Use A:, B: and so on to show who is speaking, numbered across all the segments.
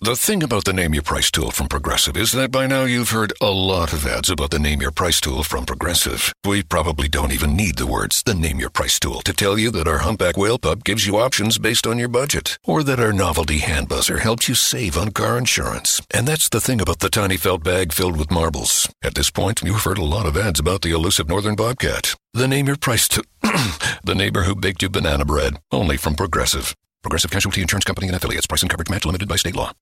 A: The thing about the Name Your Price tool from Progressive is that by now you've heard a lot of ads about the Name Your Price tool from Progressive. We probably don't even need the words the Name Your Price tool to tell you that our humpback whale pup gives you options based on your budget, or that our novelty hand buzzer helps you save on car insurance. And that's the thing about the tiny felt bag filled with marbles. At this point, you've heard a lot of ads about the elusive northern bobcat. The Name Your Price tool. the neighbor who baked you banana bread. Only from Progressive. Progressive Casualty Insurance Company and affiliates. Price and coverage match limited by state law.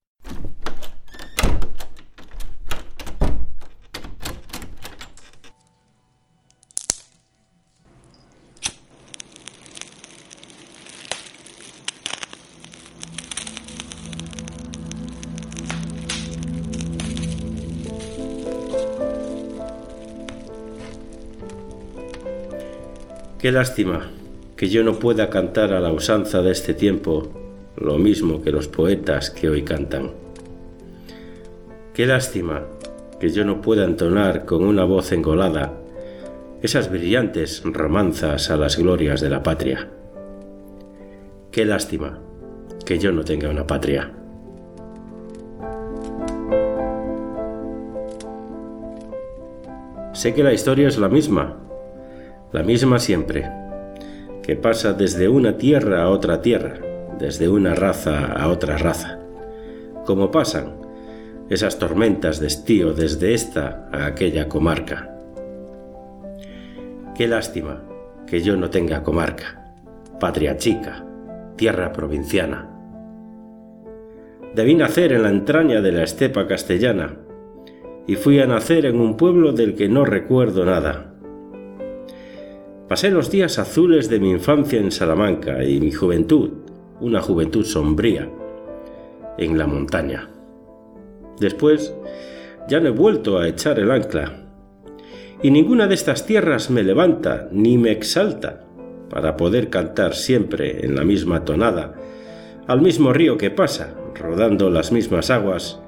B: Qué lástima que yo no pueda cantar a la usanza de este tiempo lo mismo que los poetas que hoy cantan. Qué lástima que yo no pueda entonar con una voz engolada esas brillantes romanzas a las glorias de la patria. Qué lástima que yo no tenga una patria. Sé que la historia es la misma, la misma siempre, que pasa desde una tierra a otra tierra, desde una raza a otra raza, como pasan esas tormentas de estío desde esta a aquella comarca. Qué lástima que yo no tenga comarca, patria chica, tierra provinciana. Debí nacer en la entraña de la estepa castellana y fui a nacer en un pueblo del que no recuerdo nada Pasé los días azules de mi infancia en Salamanca y mi juventud, una juventud sombría, en la montaña. Después, ya no he vuelto a echar el ancla, y ninguna de estas tierras me levanta ni me exalta para poder cantar siempre en la misma tonada, al mismo río que pasa, rodando las mismas aguas,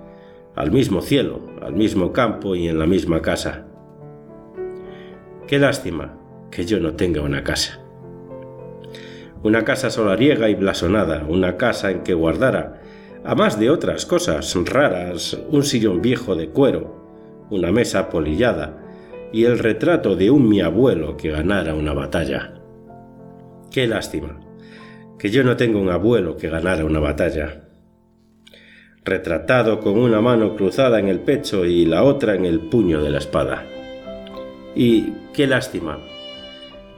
B: al mismo cielo, al mismo campo y en la misma casa. Qué lástima que yo no tenga una casa. Una casa solariega y blasonada, una casa en que guardara, a más de otras cosas raras, un sillón viejo de cuero, una mesa polillada y el retrato de un mi abuelo que ganara una batalla. Qué lástima, que yo no tengo un abuelo que ganara una batalla. Retratado con una mano cruzada en el pecho y la otra en el puño de la espada. Y qué lástima,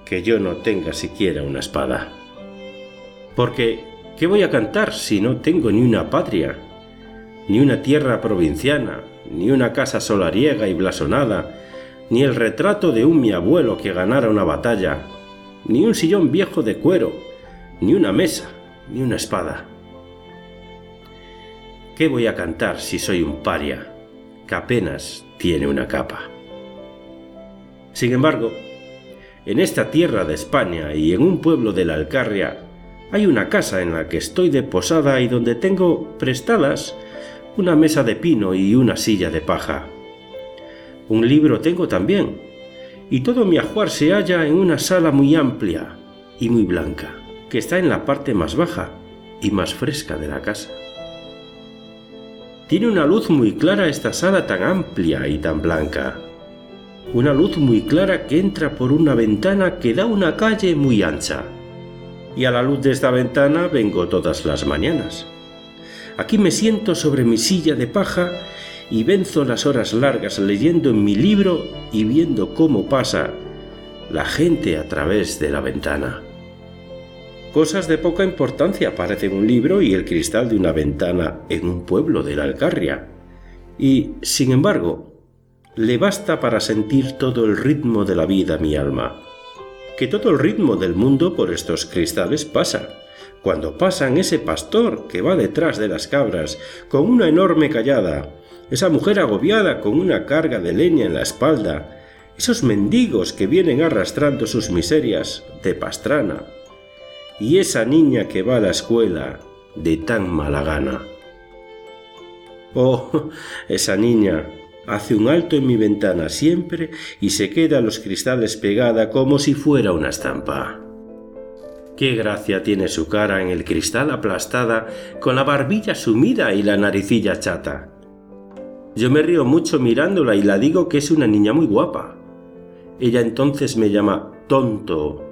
B: que yo no tenga siquiera una espada. Porque, ¿qué voy a cantar si no tengo ni una patria, ni una tierra provinciana, ni una casa solariega y blasonada, ni el retrato de un mi abuelo que ganara una batalla, ni un sillón viejo de cuero, ni una mesa, ni una espada? ¿Qué voy a cantar si soy un paria, que apenas tiene una capa? Sin embargo, en esta tierra de España y en un pueblo de la Alcarria hay una casa en la que estoy de posada y donde tengo prestadas una mesa de pino y una silla de paja. Un libro tengo también, y todo mi ajuar se halla en una sala muy amplia y muy blanca, que está en la parte más baja y más fresca de la casa. Tiene una luz muy clara esta sala tan amplia y tan blanca, una luz muy clara que entra por una ventana que da una calle muy ancha. Y a la luz de esta ventana vengo todas las mañanas. Aquí me siento sobre mi silla de paja y venzo las horas largas leyendo en mi libro y viendo cómo pasa la gente a través de la ventana. Cosas de poca importancia parecen un libro y el cristal de una ventana en un pueblo de la Alcarria. Y, sin embargo, le basta para sentir todo el ritmo de la vida mi alma. Que todo el ritmo del mundo por estos cristales pasa. Cuando pasan ese pastor que va detrás de las cabras con una enorme callada, esa mujer agobiada con una carga de leña en la espalda, esos mendigos que vienen arrastrando sus miserias de pastrana, y esa niña que va a la escuela de tan mala gana. Oh, esa niña hace un alto en mi ventana siempre y se queda a los cristales pegada como si fuera una estampa. Qué gracia tiene su cara en el cristal aplastada, con la barbilla sumida y la naricilla chata. Yo me río mucho mirándola y la digo que es una niña muy guapa. Ella entonces me llama tonto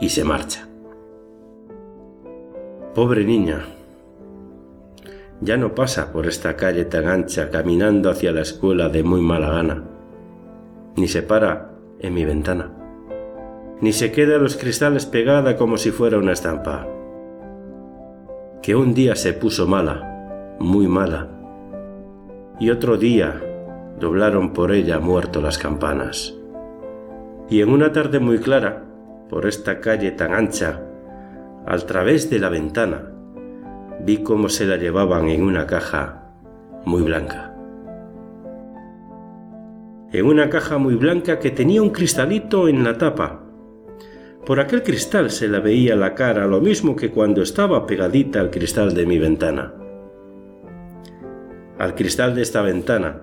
B: y se marcha. Pobre niña. Ya no pasa por esta calle tan ancha caminando hacia la escuela de muy mala gana, ni se para en mi ventana, ni se queda a los cristales pegada como si fuera una estampa. Que un día se puso mala, muy mala, y otro día doblaron por ella muerto las campanas. Y en una tarde muy clara, por esta calle tan ancha, al través de la ventana, vi cómo se la llevaban en una caja muy blanca. En una caja muy blanca que tenía un cristalito en la tapa. Por aquel cristal se la veía la cara lo mismo que cuando estaba pegadita al cristal de mi ventana. Al cristal de esta ventana,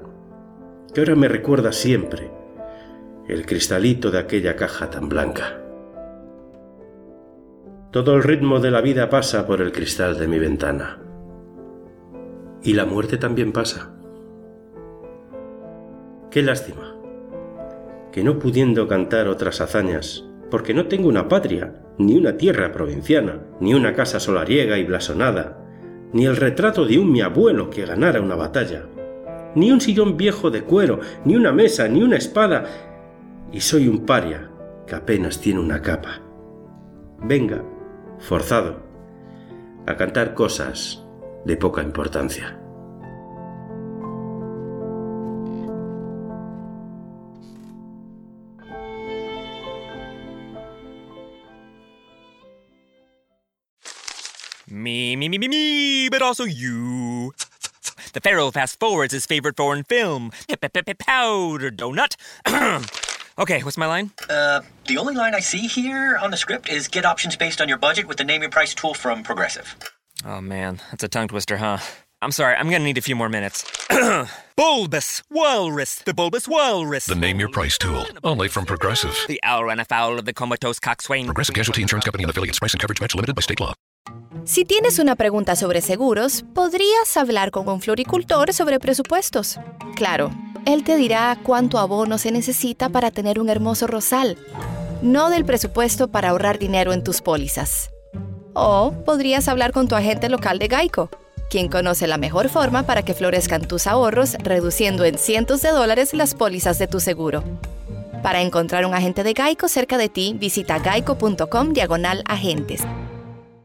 B: que ahora me recuerda siempre el cristalito de aquella caja tan blanca. Todo el ritmo de la vida pasa por el cristal de mi ventana. Y la muerte también pasa. Qué lástima. Que no pudiendo cantar otras hazañas, porque no tengo una patria, ni una tierra provinciana, ni una casa solariega y blasonada, ni el retrato de un mi abuelo que ganara una batalla, ni un sillón viejo de cuero, ni una mesa, ni una espada, y soy un paria que apenas tiene una capa. Venga, forzado a cantar cosas de poca importancia.
C: Me, me, me, me, me, but also you. The Pharaoh fast forwards his favorite foreign film, Powder Donut. Okay, what's my line?
D: Uh, the only line I see here on the script is get options based on your budget with the name your price tool from Progressive.
C: Oh man, that's a tongue twister, huh? I'm sorry, I'm gonna need a few more minutes. bulbous Walrus, the Bulbous Walrus.
A: The Name Your Price tool, only from Progressive.
C: The owl ran afoul of the comatose coxswain.
A: Progressive Casualty Insurance Company and affiliates. Price and coverage match limited by state law.
E: Si tienes una pregunta sobre seguros, podrías hablar con un floricultor sobre presupuestos. Claro él te dirá cuánto abono se necesita para tener un hermoso rosal, no del presupuesto para ahorrar dinero en tus pólizas. O podrías hablar con tu agente local de Geico, quien conoce la mejor forma para que florezcan tus ahorros, reduciendo en cientos de dólares las pólizas de tu seguro. Para encontrar un agente de Geico cerca de ti, visita geico.com diagonal agentes.